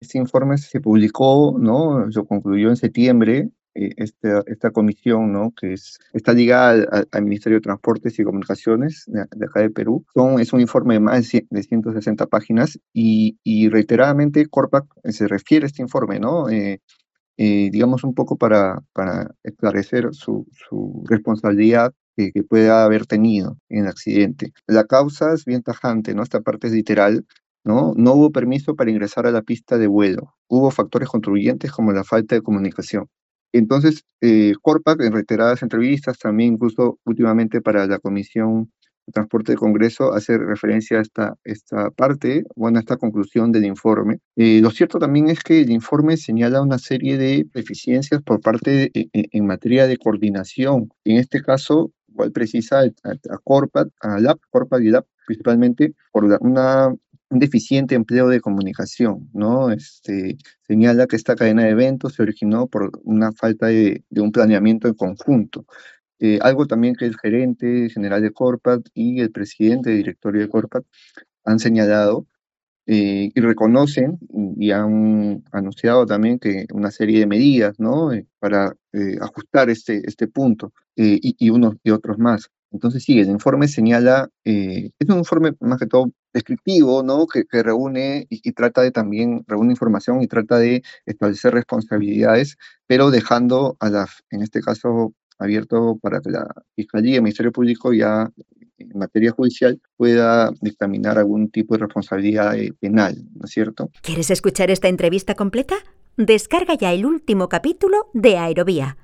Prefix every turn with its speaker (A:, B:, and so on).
A: Este informe se publicó, ¿no? Se concluyó en septiembre eh, esta, esta comisión, ¿no? que es, está ligada al, Ministerio de Transportes y Comunicaciones de, acá de Perú. Son, es un informe de más de 160 páginas y, y reiteradamente Corpac se refiere a este informe, ¿no? Eh, eh, digamos un poco para, para esclarecer su, su responsabilidad que, que, pueda haber tenido en el accidente. La causa es bien tajante, ¿no? Esta parte es literal, ¿no? No hubo permiso para ingresar a la pista de vuelo. Hubo factores contribuyentes como la falta de comunicación. Entonces, eh, Corpac, en reiteradas entrevistas, también incluso últimamente para la Comisión de Transporte de Congreso, hace referencia a esta, esta parte, bueno, a esta conclusión del informe. Eh, lo cierto también es que el informe señala una serie de deficiencias por parte de, en, materia de coordinación. En este caso, igual precisa a, a Corpac, a LAP, Corpac y LAP, principalmente por una un deficiente empleo de comunicación, ¿no? Este, señala que esta cadena de eventos se originó por una falta de, un planeamiento en conjunto. Eh, algo también que el gerente general de Corpat y el presidente de directorio de Corpat han señalado eh, y reconocen y han anunciado también que una serie de medidas, ¿no? Eh, para ajustar este, este punto y, y unos y otros más. Entonces, sí, el informe señala, eh, es un informe más que todo descriptivo, ¿no? Que, que reúne y, trata de también, reúne información y trata de establecer responsabilidades, pero dejando a la, en este caso, abierto para que la Fiscalía y el Ministerio Público ya en materia judicial pueda dictaminar algún tipo de responsabilidad eh, penal, ¿no es cierto?
B: ¿Quieres escuchar esta entrevista completa? Descarga ya el último capítulo de Aerovía